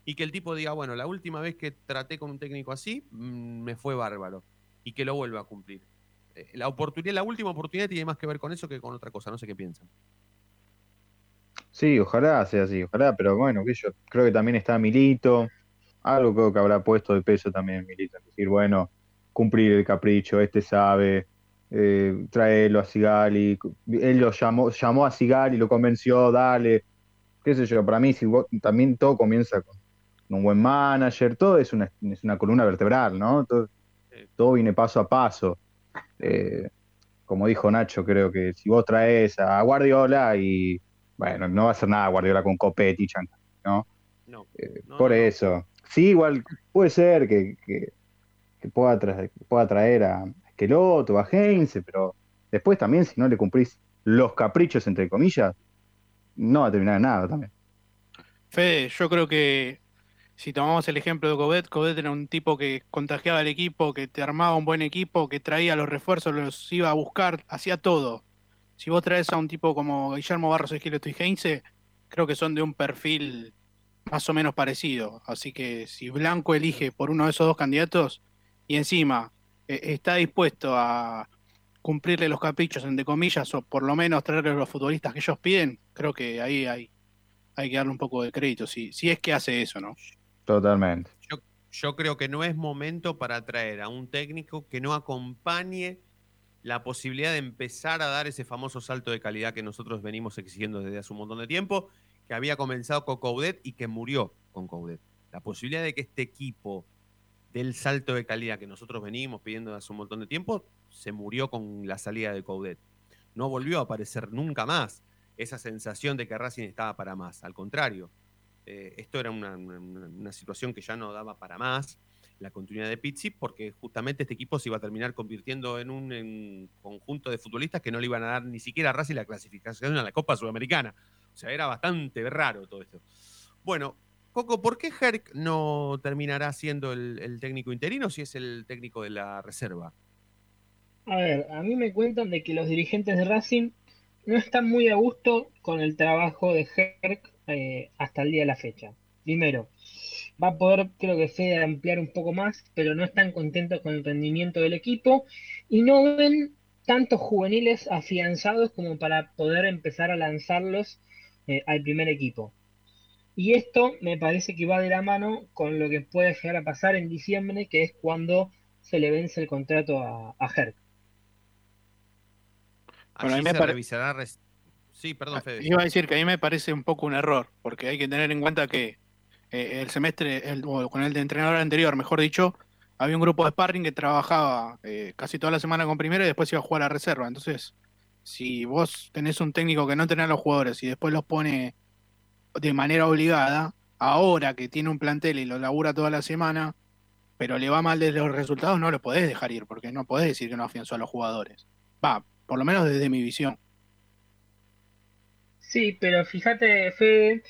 y que el tipo diga, bueno, la última vez que traté con un técnico así, mm, me fue bárbaro, y que lo vuelva a cumplir. Eh, La oportunidad, la última oportunidad tiene más que ver con eso que con otra cosa, no sé qué piensan. Sí, ojalá sea así, ojalá, pero bueno, yo creo que también está Milito, algo creo que habrá puesto de peso también Milito, es decir, bueno, cumplir el capricho, este sabe, eh, a Sigali, él lo llamó, llamó a Sigali, lo convenció, dale, qué sé yo, para mí si vos- también todo comienza con un buen manager, todo es una, es una columna vertebral, ¿no? Todo, todo viene paso a paso. Eh, como dijo Nacho, creo que si vos traes a Guardiola y bueno, no va a hacer nada Guardiola con Copetti, Chan, ¿no? No. Eh, por eso. Sí, igual puede ser que, que- que pueda, tra- que pueda traer a Esqueloto, a Heinze, pero después también, si no le cumplís los caprichos, entre comillas, no va a terminar en nada también. Fede, yo creo que si tomamos el ejemplo de Covet, Covet era un tipo que contagiaba al equipo, que te armaba un buen equipo, que traía los refuerzos, los iba a buscar, hacía todo. Si vos traes a un tipo como Guillermo Barros Esqueleto y Heinze, creo que son de un perfil más o menos parecido. Así que si Blanco elige por uno de esos dos candidatos y encima está dispuesto a cumplirle los caprichos, entre comillas, o por lo menos traerle los futbolistas que ellos piden, creo que ahí hay, hay que darle un poco de crédito, si, si es que hace eso, ¿no? Totalmente. Yo, yo creo que no es momento para traer a un técnico que no acompañe la posibilidad de empezar a dar ese famoso salto de calidad que nosotros venimos exigiendo desde hace un montón de tiempo, que había comenzado con Coudet y que murió con Coudet. La posibilidad de que este equipo del salto de calidad que nosotros venimos pidiendo hace un montón de tiempo, se murió con la salida de Coudet. No volvió a aparecer nunca más esa sensación de que Racing estaba para más. Al contrario, eh, esto era una, una- situación que ya no daba para más, la continuidad de Pizzi, porque justamente este equipo se iba a terminar convirtiendo en un conjunto de futbolistas que no le iban a dar ni siquiera a Racing la clasificación a la Copa Sudamericana. O sea, era bastante raro todo esto. Bueno, Coco, ¿por qué Herc no terminará siendo el, técnico interino si es el técnico de la reserva? A ver, a mí me cuentan de que los dirigentes de Racing no están muy a gusto con el trabajo de Herc eh, hasta el día de la fecha. Primero, va a poder, creo que Fede, ampliar un poco más, pero no están contentos con el rendimiento del equipo y no ven tantos juveniles afianzados como para poder empezar a lanzarlos eh, al primer equipo. Y esto me parece que va de la mano con lo que puede llegar a pasar en diciembre, que es cuando se le vence el contrato a, a Herc. Bueno, a mí me se pare- revisará. res- Sí, perdón, Fede. Iba a decir que a mí me parece un poco un error, porque hay que tener en cuenta que eh, el semestre, el- o con el de entrenador anterior, mejor dicho, había un grupo de sparring que trabajaba eh, casi toda la semana con primero y después iba a jugar a reserva. Entonces, si vos tenés un técnico que no tenés a los jugadores y después los pone de manera obligada, ahora que tiene un plantel y lo labura toda la semana, pero le va mal de los resultados, no lo podés dejar ir, porque no podés decir que no afianzó a los jugadores. Va, por lo menos desde mi visión. Sí, pero fíjate, Fede,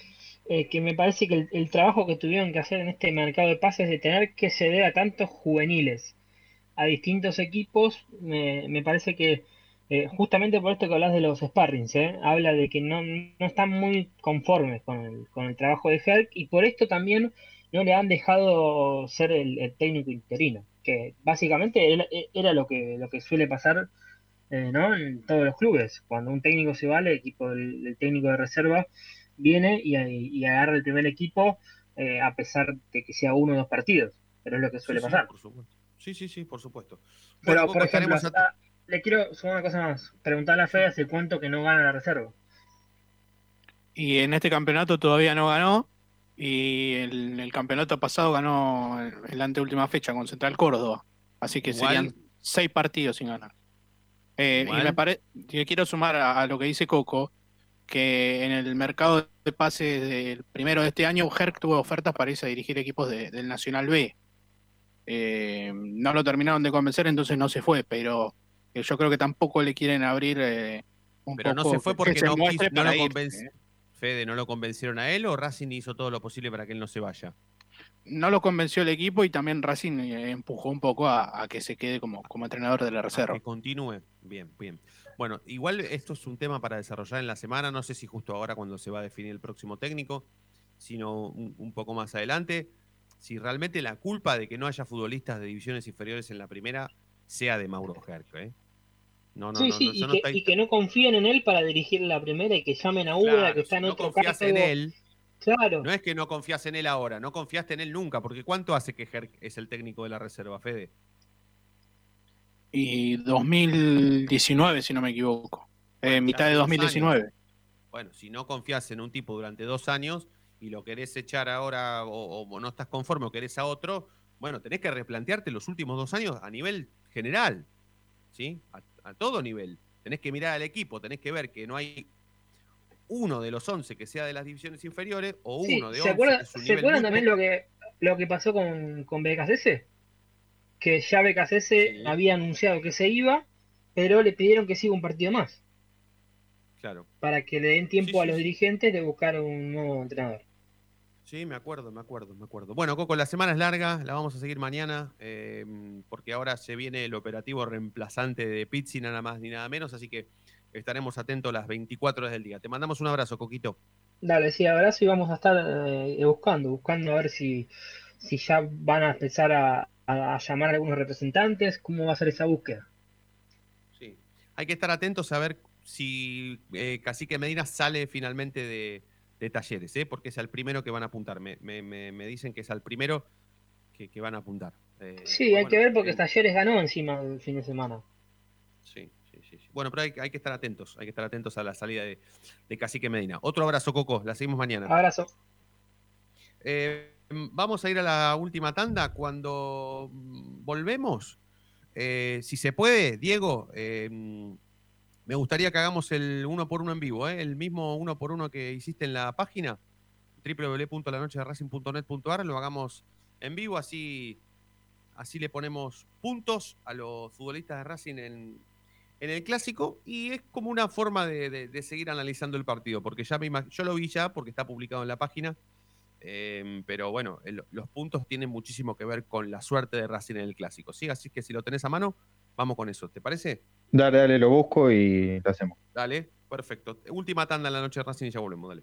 eh, que me parece que el, el trabajo que tuvieron que hacer en este mercado de pases de tener que ceder a tantos juveniles a distintos equipos, me, me parece que eh, justamente por esto que hablas de los sparrings, ¿eh? habla de que no, no están muy conformes con el, con el trabajo de Herc y por esto también no le han dejado ser el, el técnico interino, que básicamente era, era lo que, lo que suele pasar eh, ¿no? en todos los clubes. Cuando un técnico se va, el equipo, el, el técnico de reserva viene y, y agarra el primer equipo eh, a pesar de que sea uno o dos partidos, pero es lo que suele Sí, sí, pasar. por. Sí, sí, sí, por supuesto. Pero, Bueno, por ejemplo, le quiero sumar una cosa más. Preguntarle a Fede hace cuánto que no gana la reserva. Y en este campeonato todavía no ganó. Y el, el campeonato pasado ganó el, el anteúltima fecha con Central Córdoba. Así que Igual- serían seis partidos sin ganar. Eh, y me parece, quiero sumar a, a lo que dice Coco, que en el mercado de pases del primero de este año, Herc tuvo ofertas para irse a dirigir equipos de- del Nacional B. Eh, no lo terminaron de convencer, entonces no se fue, pero yo creo que tampoco le quieren abrir eh, un Pero no se fue que porque se no, quiso- no lo irse, convenci- ¿eh? Fede, ¿no lo convencieron a él o Racing hizo todo lo posible para que él no se vaya? no lo convenció el equipo y también Racing eh, empujó un poco a, a que se quede como, como entrenador de la reserva. Que continúe. Bien, bien. Bueno, igual esto es un tema para desarrollar en la semana. No sé si justo ahora cuando se va a definir el próximo técnico, sino un, un poco más adelante. Si realmente la culpa de que no haya futbolistas de divisiones inferiores en la primera sea de Mauro Herc, ¿eh? No, no, sí, no, sí, no, y, no que, estoy- y que no confíen en él para dirigir la primera y que llamen a Uda, Claro, que está si en no otro confías cargo. en él, Claro. no es que no confías en él ahora, no confiaste en él nunca, porque ¿cuánto hace que Herc es el técnico de la reserva, Fede? Y 2019, si no me equivoco. Eh, mitad hace de dos 2019. años. Bueno, si no confías en un tipo durante dos años y lo querés echar ahora o, o no estás conforme o querés a otro, bueno, tenés que replantearte los últimos dos años a nivel general, ¿sí? A, a todo nivel. Tenés que mirar al equipo, tenés que ver que no hay uno de los 11 que sea de las divisiones inferiores o Sí, uno de ¿Se 11 acuerdan, que es un ¿se nivel acuerdan también lo que, lo que pasó con, con BKCS? Que ya BKCS había anunciado que se iba, pero le pidieron que siga un partido más, Claro. para que le den tiempo Sí, a sí, los sí. dirigentes de buscar un nuevo entrenador. Sí, me acuerdo, me acuerdo, me acuerdo. Bueno, Coco, la semana es larga, la vamos a seguir mañana, eh, porque ahora se viene el operativo reemplazante de Pizzi, nada más ni nada menos, así que estaremos atentos las 24 horas del día. Te mandamos un abrazo, Coquito. Dale, sí, abrazo y vamos a estar eh, buscando, buscando a ver si, si ya van a empezar a, a- a llamar a algunos representantes, cómo va a ser esa búsqueda. Sí. Hay que estar atentos a ver si eh, Cacique Medina sale finalmente de, de talleres, ¿eh? porque es al primero que van a apuntar. Me, me- me- dicen que es al primero que, que van a apuntar. Eh, Sí, hay bueno, que ver porque eh, Talleres ganó encima el fin de semana. Sí, sí, sí, sí. Bueno, pero hay, hay que estar atentos, hay que estar atentos a la salida de, de Cacique Medina. Otro abrazo, Coco, la seguimos mañana. Abrazo. Eh, vamos a ir a la última tanda. Cuando mm, volvemos, eh, si se puede, Diego, me gustaría que hagamos el uno por uno en vivo, ¿eh? el mismo uno por uno que hiciste en la página www.lanochederacing.net.ar, lo hagamos en vivo, así, así le ponemos puntos a los futbolistas de Racing en, en el clásico y es como una forma de, seguir analizando el partido, porque ya me yo lo vi ya porque está publicado en la página, eh, pero bueno, los puntos tienen muchísimo que ver con la suerte de Racing en el clásico, ¿sí? Así que si lo tenés a mano, vamos con eso, ¿te parece? Dale, dale, lo busco y lo hacemos. Dale, perfecto. Última tanda en la noche de Racing y ya volvemos, dale.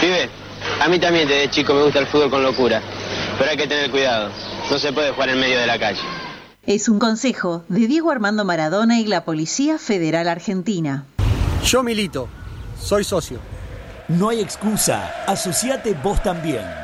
Pibe, a mí también desde chico me gusta el fútbol con locura. Pero hay que tener cuidado. No se puede jugar en medio de la calle. Es un consejo de Diego Armando Maradona y la Policía Federal Argentina. Yo milito. Soy socio. No hay excusa, asociate vos también.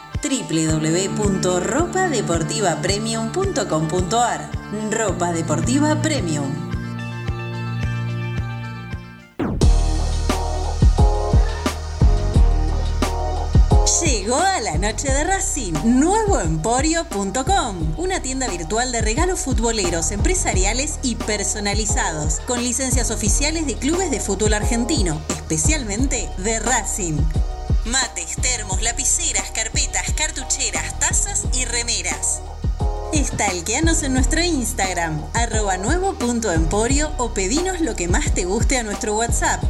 www.ropadeportivapremium.com.ar. Ropa Deportiva Premium. Llegó a la noche de Racing, nuevoemporio.com, una tienda virtual de regalos futboleros, empresariales y personalizados, con licencias oficiales de clubes de fútbol argentino, especialmente de Racing. Mates, termos, lapiceras, carpetas, cartucheras, tazas y remeras. Stalkeanos en nuestro Instagram, arroba nuevo.emporio o pedinos lo que más te guste a nuestro WhatsApp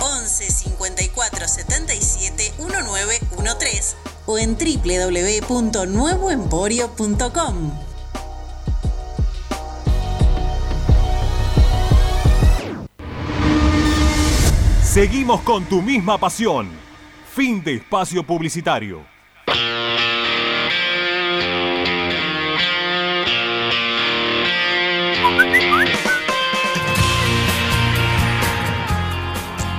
11 54 77 1913 o en www.nuevoemporio.com. Seguimos con tu misma pasión. Fin de espacio publicitario.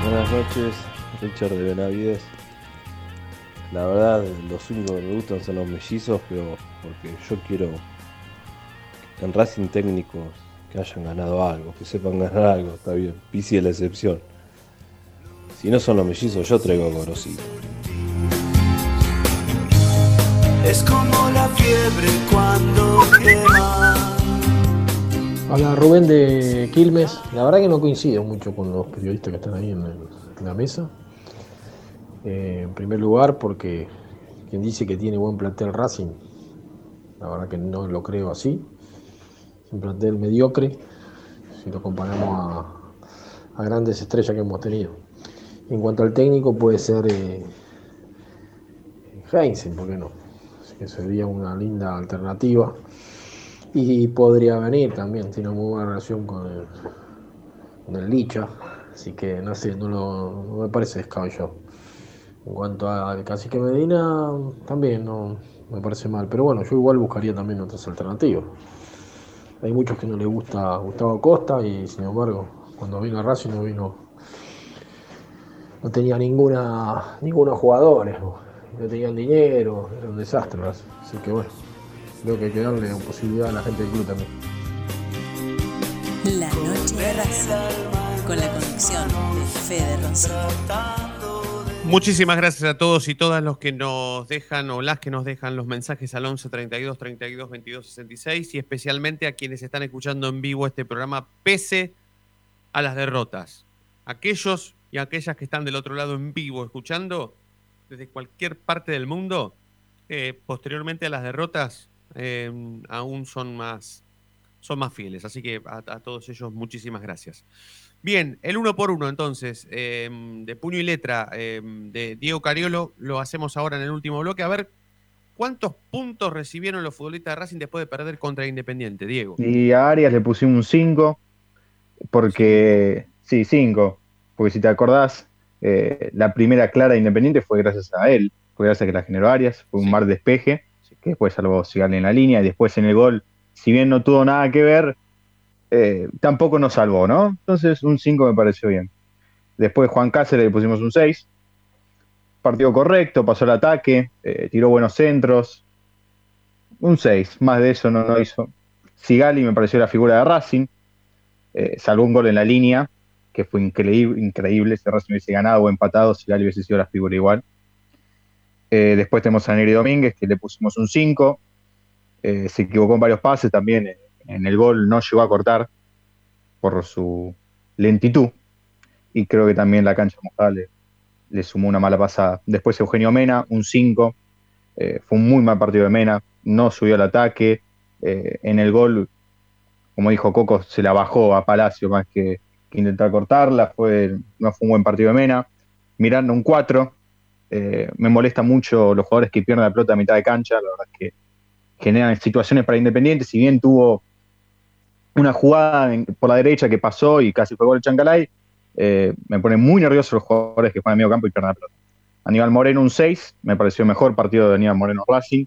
Buenas noches, Richard de Benavides. La verdad, los únicos que me gustan son los mellizos, pero porque yo quiero en Racing técnicos que hayan ganado algo, que sepan ganar algo, está bien. Pisi es la excepción. Si no son los mellizos, yo traigo a Gorosito. Es como la fiebre cuando quema. Hola Rubén de Quilmes. La verdad que no coincido mucho con los periodistas que están ahí en, el- en la mesa. Eh, en primer lugar, porque quien dice que tiene buen plantel Racing, la verdad que no lo creo así. Es un plantel mediocre si lo comparamos a, a grandes estrellas que hemos tenido. En cuanto al técnico, puede ser eh, ¿por qué no? Así que sería una linda alternativa. Y podría venir también, tiene muy buena relación con el, con el Licha, así que no sé, no, lo- me parece descabellado. En cuanto al Cacique Medina, también no me parece mal, pero bueno, yo igual buscaría también otras alternativas. Hay muchos que no les gusta Gustavo Costa y sin embargo, cuando vino a Racing no vino, no tenía ninguna, ninguno jugadores, no, no tenían dinero, era un desastre, así que bueno, creo que hay que darle posibilidad a la gente del club también. La noche de Racing, con la conducción de Fede Roncino. Muchísimas gracias a todos y todas los que nos dejan o las que nos dejan los mensajes al 11 32 32 22 66 y especialmente a quienes están escuchando en vivo este programa pese a las derrotas. Aquellos y aquellas que están del otro lado en vivo escuchando desde cualquier parte del mundo, eh, posteriormente a las derrotas eh, aún son más, son más fieles. Así que a, todos ellos muchísimas gracias. Bien, el uno por uno entonces, eh, de puño y letra de Diego Cariolo, lo hacemos ahora en el último bloque. A ver, ¿cuántos puntos recibieron los futbolistas de Racing después de perder contra Independiente, Diego? Y a Arias le pusimos un 5, porque, sí, 5, porque si te acordás, eh, la primera clara de Independiente fue gracias a él, fue gracias a que la generó Arias, fue un mar de despeje, que después salvó Sigal en la línea, y después en el gol, si bien no tuvo nada que ver, eh, tampoco nos salvó, ¿no? Entonces un 5 me pareció bien. Después Juan Cáceres le pusimos un 6. Partido correcto, pasó el ataque, eh, tiró buenos centros. Un 6, más de eso no, no hizo. Sigali me pareció la figura de Racing. Eh, salvó un gol en la línea, que fue increíble, increíble. Si Racing hubiese ganado o empatado, Sigali hubiese sido la figura igual. Eh, después tenemos a Neri Domínguez, que le pusimos un 5. Eh, se equivocó en varios pases también. eh, en el gol no llegó a cortar por su lentitud. Y creo que también la cancha mojada le, sumó una mala pasada. Después Eugenio Mena, un 5. Eh, fue un muy mal partido de Mena. No subió al ataque. En el gol, como dijo Coco, se la bajó a Palacio más que, que intentar cortarla. Fue, no fue un buen partido de Mena. Mirando un 4. Eh, me molesta mucho los jugadores que pierden la pelota a mitad de cancha. La verdad es que generan situaciones para Independiente. Si bien tuvo una jugada por la derecha que pasó y casi fue gol Chancalay, eh, me pone muy nervioso los jugadores que juegan en medio campo y pierden la pelota. Aníbal Moreno un 6, me pareció mejor partido de Aníbal Moreno Racing.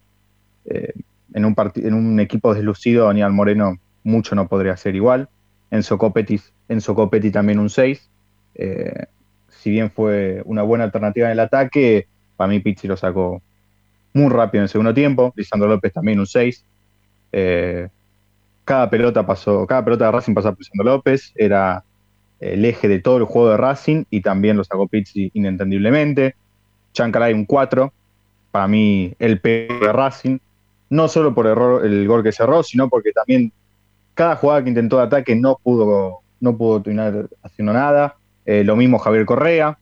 Eh, en, un en un equipo deslucido, Aníbal Moreno mucho no podría ser igual. Enzo Copetti, Enzo Copetti también un 6. Eh, si bien fue una buena alternativa en el ataque, para mí Pizzi lo sacó muy rápido en el segundo tiempo. Lisandro López también un 6. Eh, cada pelota pasó, cada pelota de Racing pasaba por Lisandro López, era el eje de todo el juego de Racing y también lo sacó Pizzi inentendiblemente. Chancalay un 4. para mí el peor de Racing, no solo por error, el gol que cerró, sino porque también cada jugada que intentó de ataque no pudo, no pudo terminar haciendo nada. Eh, lo mismo Javier Correa,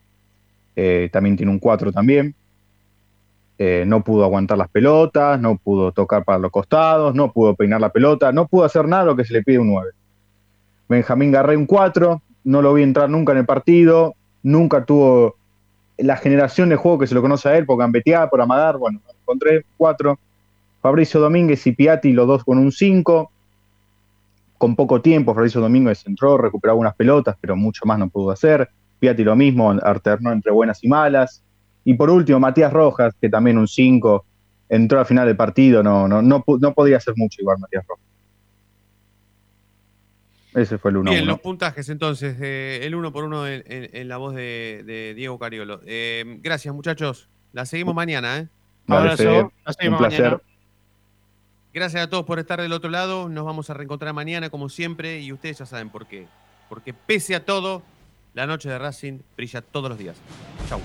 eh, también tiene un 4 también. Eh, no pudo aguantar las pelotas, no pudo tocar para los costados, no pudo peinar la pelota, no pudo hacer nada lo que se le pide un 9. Benjamín Garré un 4, no lo vi entrar nunca en el partido, nunca tuvo la generación de juego que se lo conoce a él, por gambetear, por amagar, bueno, encontré 4. Fabricio Domínguez y Piatti, los dos con un 5. Con poco tiempo, Fabricio Domínguez entró, recuperó algunas pelotas, pero mucho más no pudo hacer. Piatti lo mismo, alternó entre buenas y malas. Y por último, Matías Rojas, que también un 5, entró al final del partido, no, no, no, no podía hacer mucho igual Matías Rojas. Ese fue el 1 Bien, los puntajes entonces, eh, el uno por uno en, en- en la voz de, de Diego Cariolo. Eh, gracias muchachos, la seguimos mañana. ¿eh? Fede, un placer. Gracias a todos por estar del otro lado, nos vamos a reencontrar mañana como siempre y ustedes ya saben por qué. Porque pese a todo, la noche de Racing brilla todos los días. Chau.